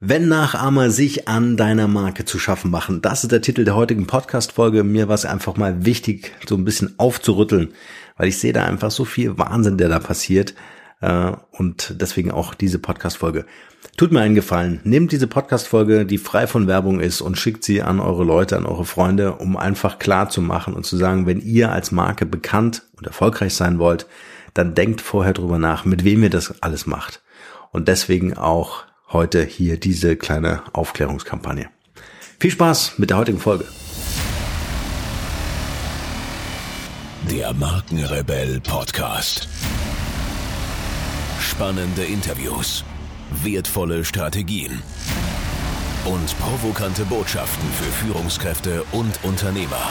Wenn Nachahmer sich an deiner Marke zu schaffen machen, das ist der Titel der heutigen Podcast-Folge. Mir war es einfach mal wichtig, so ein bisschen aufzurütteln, weil ich sehe da einfach so viel Wahnsinn, der da passiert. Äh, und deswegen auch diese Podcast-Folge. Tut mir einen Gefallen, nehmt diese Podcast-Folge, die frei von Werbung ist, und schickt sie an eure Leute, an eure Freunde, um einfach klar zu machen und zu sagen, wenn ihr als Marke bekannt und erfolgreich sein wollt, dann denkt vorher drüber nach, mit wem ihr das alles macht. Und deswegen auch heute hier diese kleine Aufklärungskampagne. Viel Spaß mit der heutigen Folge. Der Markenrebell Podcast. Spannende Interviews, wertvolle Strategien und provokante Botschaften für Führungskräfte und Unternehmer.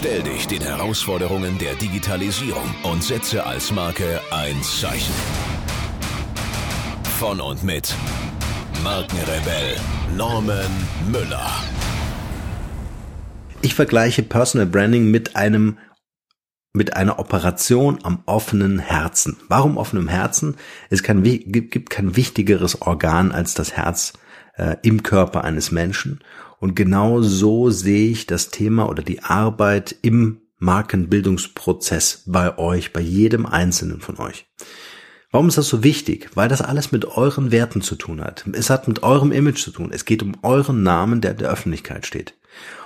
Stell dich den Herausforderungen der Digitalisierung und setze als Marke ein Zeichen. Von und mit Markenrebell Norman Müller. Ich vergleiche Personal Branding mit einem mit einer Operation am offenen Herzen. Warum offenem Herzen? Es kann, gibt kein wichtigeres Organ als das Herz äh, im Körper eines Menschen. Und genau so sehe ich das Thema oder die Arbeit im Markenbildungsprozess bei euch, bei jedem einzelnen von euch. Warum ist das so wichtig? Weil das alles mit euren Werten zu tun hat. Es hat mit eurem Image zu tun. Es geht um euren Namen, der in der Öffentlichkeit steht.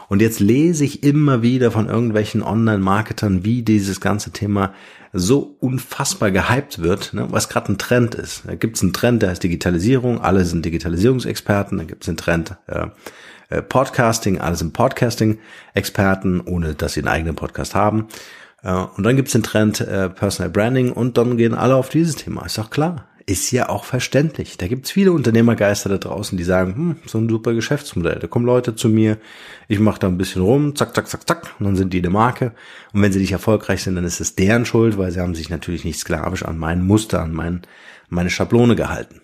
Und jetzt lese ich immer wieder von irgendwelchen Online-Marketern, wie dieses ganze Thema so unfassbar gehypt wird, ne, was gerade ein Trend ist. Da gibt es einen Trend, der heißt Digitalisierung, alle sind Digitalisierungsexperten, da gibt es einen Trend äh, äh, Podcasting, alle sind Podcasting-Experten, ohne dass sie einen eigenen Podcast haben. Äh, und dann gibt es den Trend äh, Personal Branding und dann gehen alle auf dieses Thema. Ist doch klar. Ist ja auch verständlich. Da gibt's viele Unternehmergeister da draußen, die sagen, hm, so ein super Geschäftsmodell. Da kommen Leute zu mir, ich mache da ein bisschen rum, zack, zack, zack, zack, und dann sind die eine Marke. Und wenn sie nicht erfolgreich sind, dann ist es deren Schuld, weil sie haben sich natürlich nicht sklavisch an mein Muster, an mein, meine Schablone gehalten.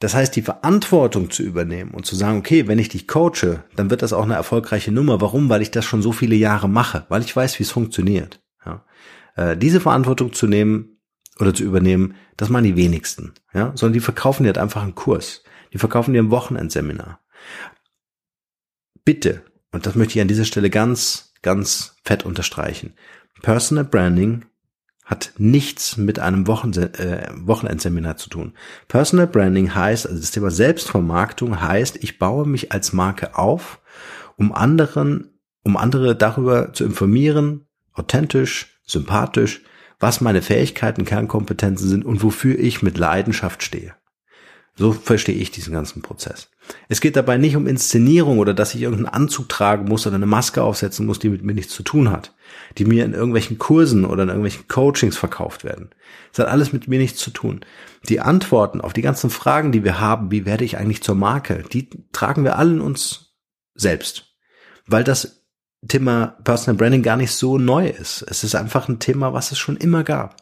Das heißt, die Verantwortung zu übernehmen und zu sagen, okay, wenn ich dich coache, dann wird das auch eine erfolgreiche Nummer. Warum? Weil ich das schon so viele Jahre mache, weil ich weiß, wie es funktioniert. Ja. Äh, diese Verantwortung zu nehmen, oder zu übernehmen, das machen die wenigsten, ja, sondern die verkaufen dir halt einfach einen Kurs. Die verkaufen dir ein Wochenendseminar. Bitte, und das möchte ich an dieser Stelle ganz, ganz fett unterstreichen. Personal Branding hat nichts mit einem Wochen, äh, Wochenendseminar zu tun. Personal Branding heißt, also das Thema Selbstvermarktung heißt, ich baue mich als Marke auf, um anderen, um andere darüber zu informieren, authentisch, sympathisch, was meine Fähigkeiten, Kernkompetenzen sind und wofür ich mit Leidenschaft stehe. So verstehe ich diesen ganzen Prozess. Es geht dabei nicht um Inszenierung oder dass ich irgendeinen Anzug tragen muss oder eine Maske aufsetzen muss, die mit mir nichts zu tun hat, die mir in irgendwelchen Kursen oder in irgendwelchen Coachings verkauft werden. Es hat alles mit mir nichts zu tun. Die Antworten auf die ganzen Fragen, die wir haben, wie werde ich eigentlich zur Marke, die tragen wir alle in uns selbst. Weil das Thema Personal Branding gar nicht so neu ist. Es ist einfach ein Thema, was es schon immer gab.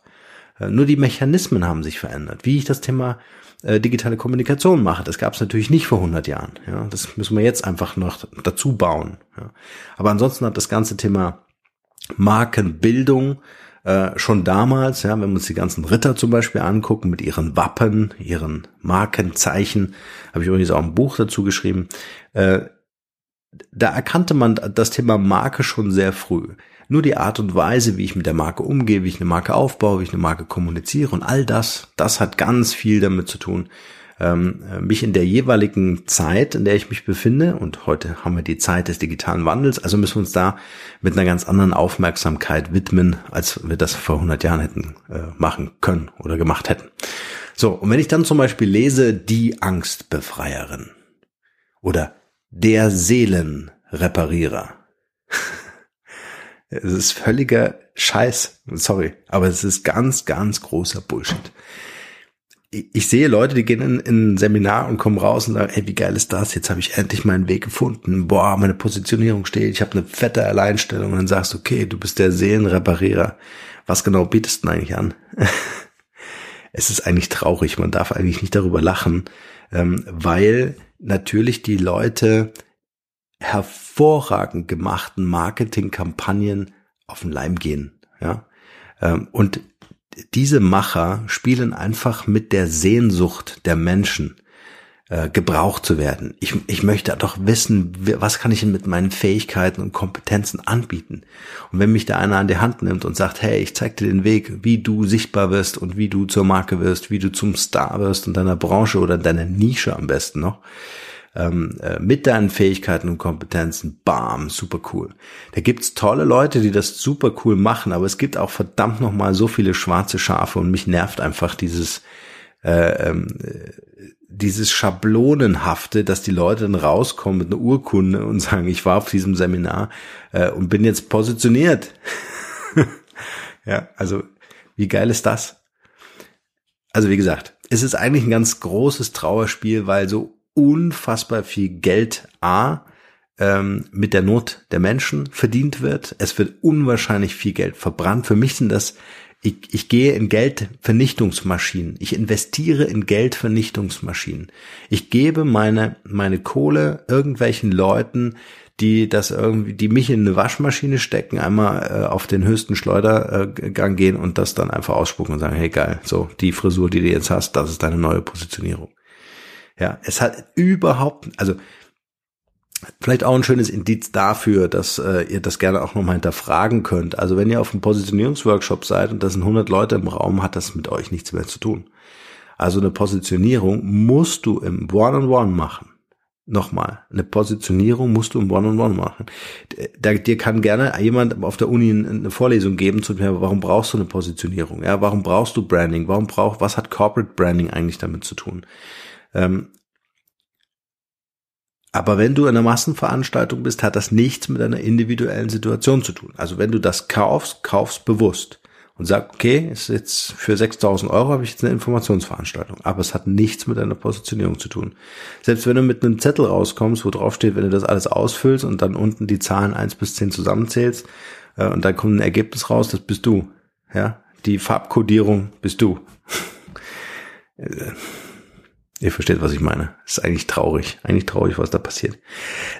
Äh, nur die Mechanismen haben sich verändert. Wie ich das Thema äh, digitale Kommunikation mache, das gab es natürlich nicht vor 100 Jahren. Ja, das müssen wir jetzt einfach noch dazu bauen. Ja. Aber ansonsten hat das ganze Thema Markenbildung äh, schon damals, ja, wenn wir uns die ganzen Ritter zum Beispiel angucken mit ihren Wappen, ihren Markenzeichen, habe ich übrigens auch ein Buch dazu geschrieben, äh, da erkannte man das Thema Marke schon sehr früh. Nur die Art und Weise, wie ich mit der Marke umgehe, wie ich eine Marke aufbaue, wie ich eine Marke kommuniziere und all das, das hat ganz viel damit zu tun, ähm, mich in der jeweiligen Zeit, in der ich mich befinde, und heute haben wir die Zeit des digitalen Wandels, also müssen wir uns da mit einer ganz anderen Aufmerksamkeit widmen, als wir das vor 100 Jahren hätten äh, machen können oder gemacht hätten. So, und wenn ich dann zum Beispiel lese, die Angstbefreierin oder der Seelenreparierer. es ist völliger Scheiß, sorry, aber es ist ganz, ganz großer Bullshit. Ich sehe Leute, die gehen in, in ein Seminar und kommen raus und sagen, ey, wie geil ist das? Jetzt habe ich endlich meinen Weg gefunden. Boah, meine Positionierung steht. Ich habe eine fette Alleinstellung. Und dann sagst du, okay, du bist der Seelenreparierer. Was genau bietest du denn eigentlich an? es ist eigentlich traurig. Man darf eigentlich nicht darüber lachen, ähm, weil natürlich die Leute hervorragend gemachten Marketingkampagnen auf den Leim gehen. Ja, Ähm, und diese Macher spielen einfach mit der Sehnsucht der Menschen äh, gebraucht zu werden. Ich, ich möchte doch wissen, was kann ich mit meinen Fähigkeiten und Kompetenzen anbieten. Und wenn mich da einer an die Hand nimmt und sagt, hey, ich zeig dir den Weg, wie du sichtbar wirst und wie du zur Marke wirst, wie du zum Star wirst in deiner Branche oder in deiner Nische am besten noch, ähm, äh, mit deinen Fähigkeiten und Kompetenzen, bam, super cool. Da gibt's tolle Leute, die das super cool machen, aber es gibt auch verdammt nochmal so viele schwarze Schafe und mich nervt einfach dieses äh, ähm, dieses Schablonenhafte, dass die Leute dann rauskommen mit einer Urkunde und sagen, ich war auf diesem Seminar äh, und bin jetzt positioniert. ja, also wie geil ist das? Also wie gesagt, es ist eigentlich ein ganz großes Trauerspiel, weil so unfassbar viel Geld A ähm, mit der Not der Menschen verdient wird. Es wird unwahrscheinlich viel Geld verbrannt. Für mich sind das ich, ich gehe in Geldvernichtungsmaschinen. Ich investiere in Geldvernichtungsmaschinen. Ich gebe meine, meine Kohle irgendwelchen Leuten, die das irgendwie, die mich in eine Waschmaschine stecken, einmal äh, auf den höchsten Schleudergang gehen und das dann einfach ausspucken und sagen, hey geil, so, die Frisur, die du jetzt hast, das ist deine neue Positionierung. Ja, es hat überhaupt, also Vielleicht auch ein schönes Indiz dafür, dass äh, ihr das gerne auch nochmal hinterfragen könnt. Also wenn ihr auf einem Positionierungsworkshop seid und da sind 100 Leute im Raum, hat das mit euch nichts mehr zu tun. Also eine Positionierung musst du im One-on-One -on -One machen. Nochmal, eine Positionierung musst du im One-on-One -on -One machen. Da, dir kann gerne jemand auf der Uni eine Vorlesung geben zu mir, warum brauchst du eine Positionierung? Ja, warum brauchst du Branding? Warum braucht, was hat Corporate Branding eigentlich damit zu tun? Ähm, aber wenn du in einer Massenveranstaltung bist, hat das nichts mit einer individuellen Situation zu tun. Also wenn du das kaufst, kaufst bewusst und sag, okay, ist jetzt für 6000 Euro habe ich jetzt eine Informationsveranstaltung, aber es hat nichts mit einer Positionierung zu tun. Selbst wenn du mit einem Zettel rauskommst, wo drauf steht, wenn du das alles ausfüllst und dann unten die Zahlen eins bis zehn zusammenzählst äh, und dann kommt ein Ergebnis raus, das bist du. Ja, die Farbkodierung bist du. Ihr versteht, was ich meine. ist eigentlich traurig. Eigentlich traurig, was da passiert.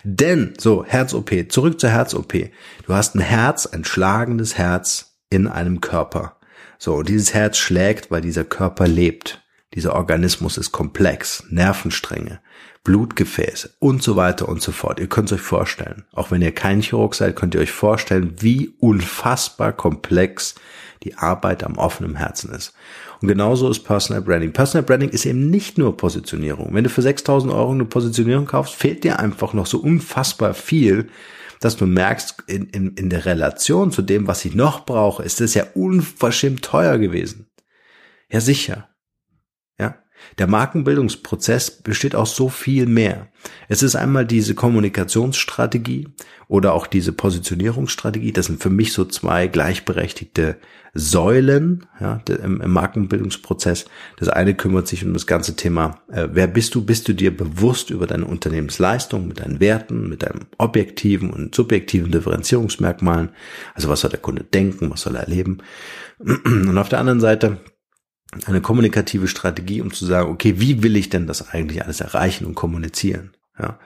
Denn, so, Herz-OP. Zurück zur Herz-OP. Du hast ein Herz, ein schlagendes Herz in einem Körper. So, und dieses Herz schlägt, weil dieser Körper lebt. Dieser Organismus ist komplex. Nervenstränge, Blutgefäße und so weiter und so fort. Ihr könnt es euch vorstellen. Auch wenn ihr kein Chirurg seid, könnt ihr euch vorstellen, wie unfassbar komplex die Arbeit am offenen Herzen ist. Und genauso ist Personal Branding. Personal Branding ist eben nicht nur Positionierung. Wenn du für 6000 Euro eine Positionierung kaufst, fehlt dir einfach noch so unfassbar viel, dass du merkst, in, in, in der Relation zu dem, was ich noch brauche, ist es ja unverschämt teuer gewesen. Ja, sicher. Der Markenbildungsprozess besteht aus so viel mehr. Es ist einmal diese Kommunikationsstrategie oder auch diese Positionierungsstrategie. Das sind für mich so zwei gleichberechtigte Säulen ja, im, im Markenbildungsprozess. Das eine kümmert sich um das ganze Thema, äh, wer bist du? Bist du dir bewusst über deine Unternehmensleistung, mit deinen Werten, mit deinem objektiven und subjektiven Differenzierungsmerkmalen? Also was soll der Kunde denken? Was soll er erleben? Und auf der anderen Seite eine kommunikative Strategie, um zu sagen, okay, wie will ich denn das eigentlich alles erreichen und kommunizieren? Ja,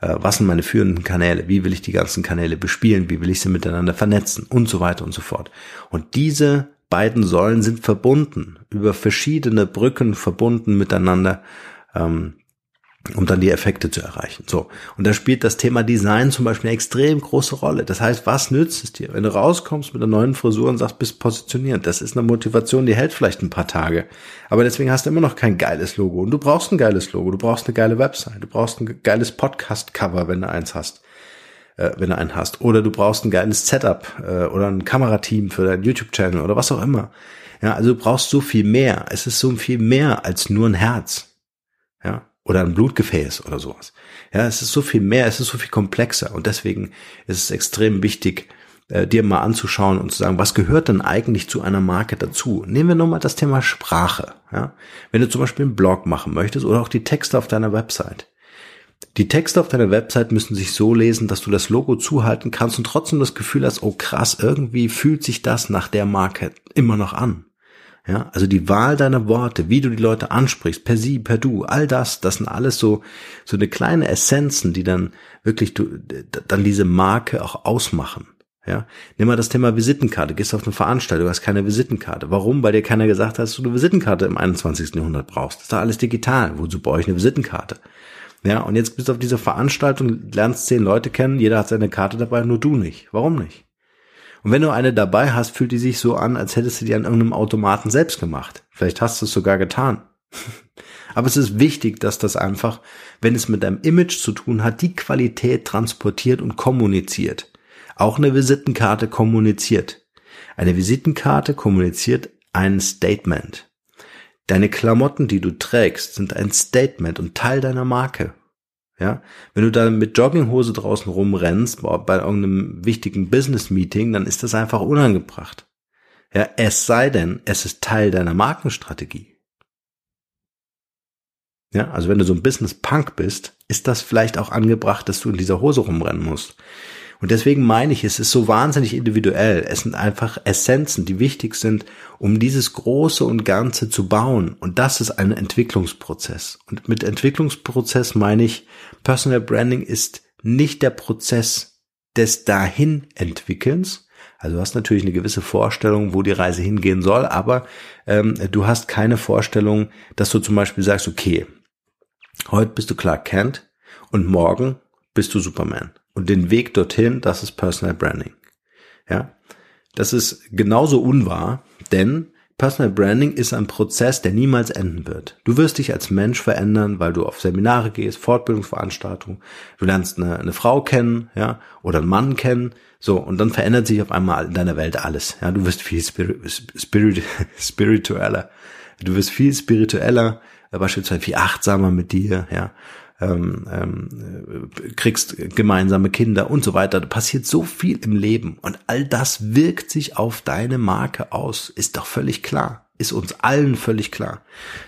äh, was sind meine führenden Kanäle? Wie will ich die ganzen Kanäle bespielen? Wie will ich sie miteinander vernetzen? Und so weiter und so fort. Und diese beiden Säulen sind verbunden, über verschiedene Brücken verbunden miteinander. Ähm, um dann die Effekte zu erreichen. So. Und da spielt das Thema Design zum Beispiel eine extrem große Rolle. Das heißt, was nützt es dir, wenn du rauskommst mit einer neuen Frisur und sagst, bist positioniert? Das ist eine Motivation, die hält vielleicht ein paar Tage. Aber deswegen hast du immer noch kein geiles Logo. Und du brauchst ein geiles Logo. Du brauchst eine geile Website. Du brauchst ein geiles Podcast-Cover, wenn du eins hast. Äh, wenn du einen hast. Oder du brauchst ein geiles Setup äh, oder ein Kamerateam für deinen YouTube-Channel oder was auch immer. Ja, also du brauchst so viel mehr. Es ist so viel mehr als nur ein Herz. Oder ein Blutgefäß oder sowas. Ja, es ist so viel mehr, es ist so viel komplexer und deswegen ist es extrem wichtig, äh, dir mal anzuschauen und zu sagen, was gehört denn eigentlich zu einer Marke dazu? Nehmen wir nur mal das Thema Sprache. Ja? Wenn du zum Beispiel einen Blog machen möchtest oder auch die Texte auf deiner Website. Die Texte auf deiner Website müssen sich so lesen, dass du das Logo zuhalten kannst und trotzdem das Gefühl hast, oh krass, irgendwie fühlt sich das nach der Marke immer noch an. Ja, also die Wahl deiner Worte, wie du die Leute ansprichst, per sie, per du, all das, das sind alles so, so eine kleine Essenzen, die dann wirklich du, dann diese Marke auch ausmachen. Ja, nimm mal das Thema Visitenkarte. Gehst auf eine Veranstaltung, hast keine Visitenkarte. Warum? Weil dir keiner gesagt hat, dass du eine Visitenkarte im 21. Jahrhundert brauchst. Das ist doch alles digital. Wozu brauche ich eine Visitenkarte? Ja, und jetzt bist du auf dieser Veranstaltung, lernst zehn Leute kennen, jeder hat seine Karte dabei, nur du nicht. Warum nicht? Und wenn du eine dabei hast, fühlt die sich so an, als hättest du die an irgendeinem Automaten selbst gemacht. Vielleicht hast du es sogar getan. Aber es ist wichtig, dass das einfach, wenn es mit deinem Image zu tun hat, die Qualität transportiert und kommuniziert. Auch eine Visitenkarte kommuniziert. Eine Visitenkarte kommuniziert ein Statement. Deine Klamotten, die du trägst, sind ein Statement und Teil deiner Marke. Ja, wenn du da mit Jogginghose draußen rumrennst bei irgendeinem wichtigen Business Meeting, dann ist das einfach unangebracht. Ja, es sei denn, es ist Teil deiner Markenstrategie. Ja, also wenn du so ein Business Punk bist, ist das vielleicht auch angebracht, dass du in dieser Hose rumrennen musst. Und deswegen meine ich, es ist so wahnsinnig individuell. Es sind einfach Essenzen, die wichtig sind, um dieses Große und Ganze zu bauen. Und das ist ein Entwicklungsprozess. Und mit Entwicklungsprozess meine ich, Personal Branding ist nicht der Prozess des Dahin-Entwickelns. Also du hast natürlich eine gewisse Vorstellung, wo die Reise hingehen soll, aber ähm, du hast keine Vorstellung, dass du zum Beispiel sagst, okay, heute bist du Clark Kent und morgen bist du Superman. Und den Weg dorthin, das ist Personal Branding. Ja, das ist genauso unwahr, denn Personal Branding ist ein Prozess, der niemals enden wird. Du wirst dich als Mensch verändern, weil du auf Seminare gehst, Fortbildungsveranstaltungen, du lernst eine, eine Frau kennen, ja, oder einen Mann kennen, so, und dann verändert sich auf einmal in deiner Welt alles, ja, du wirst viel spirit, spirit, spiritueller, du wirst viel spiritueller, beispielsweise viel achtsamer mit dir, ja, ähm, ähm, kriegst gemeinsame Kinder und so weiter. Da passiert so viel im Leben und all das wirkt sich auf deine Marke aus. Ist doch völlig klar. Ist uns allen völlig klar.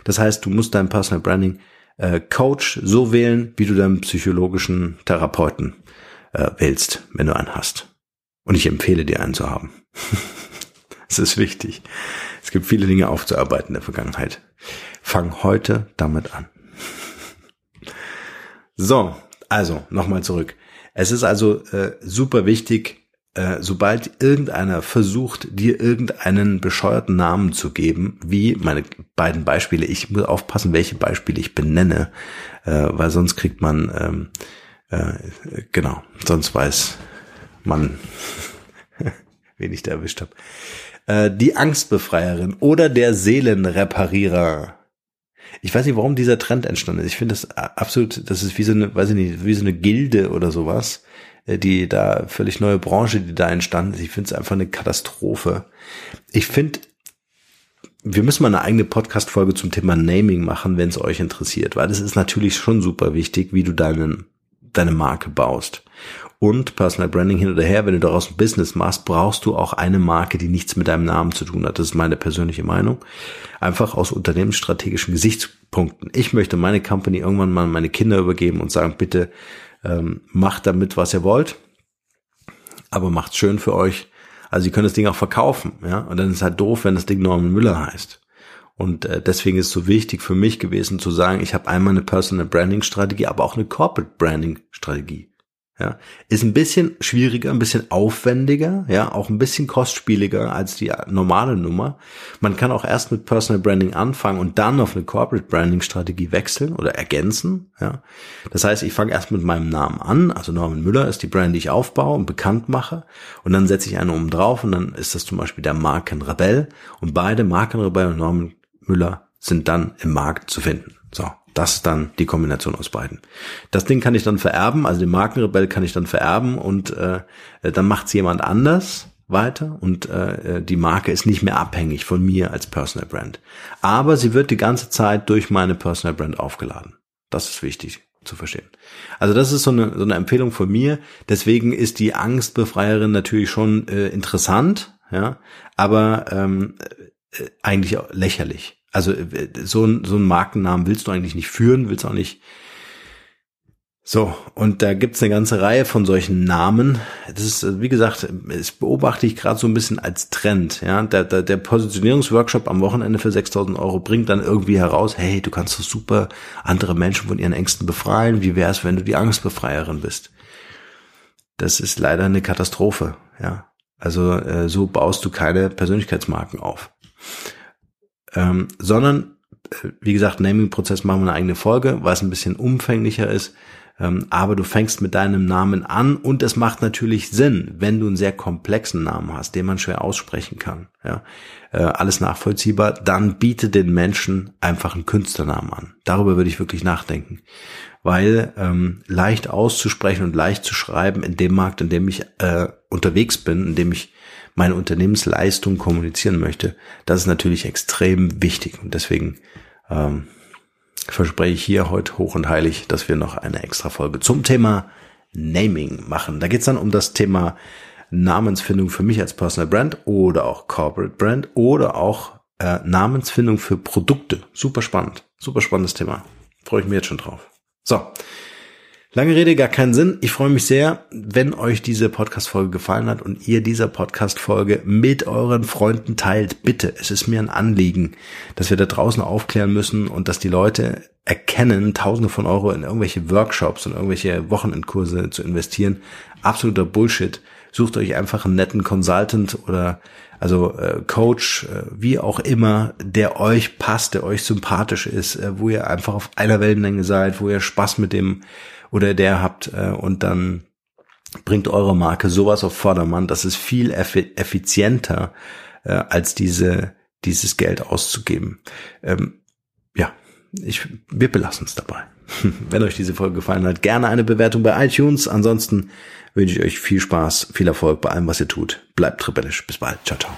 Das heißt, du musst dein Personal Branding äh, Coach so wählen, wie du deinen psychologischen Therapeuten äh, wählst, wenn du einen hast. Und ich empfehle dir einen zu haben. Es ist wichtig. Es gibt viele Dinge aufzuarbeiten in der Vergangenheit. Fang heute damit an. So, also nochmal zurück. Es ist also äh, super wichtig, äh, sobald irgendeiner versucht, dir irgendeinen bescheuerten Namen zu geben, wie meine beiden Beispiele, ich muss aufpassen, welche Beispiele ich benenne, äh, weil sonst kriegt man, ähm, äh, genau, sonst weiß man, wen ich da erwischt habe. Äh, die Angstbefreierin oder der Seelenreparierer ich weiß nicht, warum dieser Trend entstanden ist. Ich finde das absolut, das ist wie so eine, weiß ich nicht, wie so eine Gilde oder sowas, äh, die da völlig neue Branche, die da entstanden ist. Ich finde es einfach eine Katastrophe. Ich finde, wir müssen mal eine eigene Podcast-Folge zum Thema Naming machen, wenn es euch interessiert, weil das ist natürlich schon super wichtig, wie du deinen, deine Marke baust und Personal Branding hin oder her, wenn du daraus ein Business machst, brauchst du auch eine Marke, die nichts mit deinem Namen zu tun hat. Das ist meine persönliche Meinung. Einfach aus unternehmensstrategischen Gesichtspunkten. Ich möchte meine Company irgendwann mal meine Kinder übergeben und sagen, bitte ähm, macht damit, was ihr wollt, aber macht's schön für euch. Also ihr könnt das Ding auch verkaufen, ja. Und dann ist es halt doof, wenn das Ding Norman Müller heißt. Und äh, deswegen ist es so wichtig für mich gewesen zu sagen, ich habe einmal eine Personal Branding Strategie, aber auch eine Corporate Branding Strategie. Ja, ist ein bisschen schwieriger, ein bisschen aufwendiger, ja, auch ein bisschen kostspieliger als die normale Nummer. Man kann auch erst mit Personal Branding anfangen und dann auf eine Corporate Branding Strategie wechseln oder ergänzen, ja. Das heißt, ich fange erst mit meinem Namen an, also Norman Müller ist die Brand, die ich aufbaue und bekannt mache und dann setze ich eine oben drauf und dann ist das zum Beispiel der Markenrebell und beide Markenrebell und Norman Müller sind dann im Markt zu finden. So. Das ist dann die Kombination aus beiden. Das Ding kann ich dann vererben, also den Markenrebell kann ich dann vererben und äh, dann macht's jemand anders weiter und äh, die Marke ist nicht mehr abhängig von mir als Personal Brand. Aber sie wird die ganze Zeit durch meine Personal Brand aufgeladen. Das ist wichtig zu verstehen. Also das ist so eine, so eine Empfehlung von mir. Deswegen ist die Angstbefreierin natürlich schon äh, interessant, ja, aber ähm, äh, eigentlich lächerlich. Also äh, so, ein, so einen Markennamen willst du eigentlich nicht führen, willst auch nicht. So, und da gibt's eine ganze Reihe von solchen Namen. Das ist, äh, wie gesagt, das beobachte ich gerade so ein bisschen als Trend. Ja, der, der, der Positionierungsworkshop am Wochenende für 6000 Euro bringt dann irgendwie heraus, hey, du kannst doch super andere Menschen von ihren Ängsten befreien. Wie wär's, wenn du die Angstbefreierin bist? das ist leider eine Katastrophe. Ja, also äh, so baust du keine Persönlichkeitsmarken auf, ähm, sondern äh, wie gesagt, Naming-Prozess machen wir eine eigene Folge, weil es ein bisschen umfänglicher ist. Ähm, aber du fängst mit deinem Namen an und es macht natürlich Sinn, wenn du einen sehr komplexen Namen hast, den man schwer aussprechen kann. Ja, äh, alles nachvollziehbar. Dann biete den Menschen einfach einen Künstlernamen an. Darüber würde ich wirklich nachdenken, weil ähm, leicht auszusprechen und leicht zu schreiben in dem Markt, in dem ich äh, unterwegs bin, in dem ich meine Unternehmensleistung kommunizieren möchte, das ist natürlich extrem wichtig und deswegen ähm, verspreche ich hier heute hoch und heilig, dass wir noch eine extra Folge zum Thema Naming machen. Da geht's dann um das Thema Namensfindung für mich als Personal Brand oder auch Corporate Brand oder auch äh, Namensfindung für Produkte. Super spannend, super spannendes Thema. Freue ich mich jetzt schon drauf. So, Lange Rede, gar keinen Sinn. Ich freue mich sehr, wenn euch diese Podcast-Folge gefallen hat und ihr dieser Podcast-Folge mit euren Freunden teilt. Bitte, es ist mir ein Anliegen, dass wir da draußen aufklären müssen und dass die Leute erkennen, Tausende von Euro in irgendwelche Workshops und irgendwelche Wochenendkurse zu investieren. Absoluter Bullshit. Sucht euch einfach einen netten Consultant oder also äh, Coach, äh, wie auch immer, der euch passt, der euch sympathisch ist, äh, wo ihr einfach auf einer Wellenlänge seid, wo ihr Spaß mit dem oder der habt äh, und dann bringt eure Marke sowas auf Vordermann, das ist viel effizienter äh, als diese dieses Geld auszugeben. Ähm, ja, ich, wir belassen es dabei. Wenn euch diese Folge gefallen hat, gerne eine Bewertung bei iTunes. Ansonsten wünsche ich euch viel Spaß, viel Erfolg bei allem, was ihr tut. Bleibt rebellisch. Bis bald. Ciao, ciao.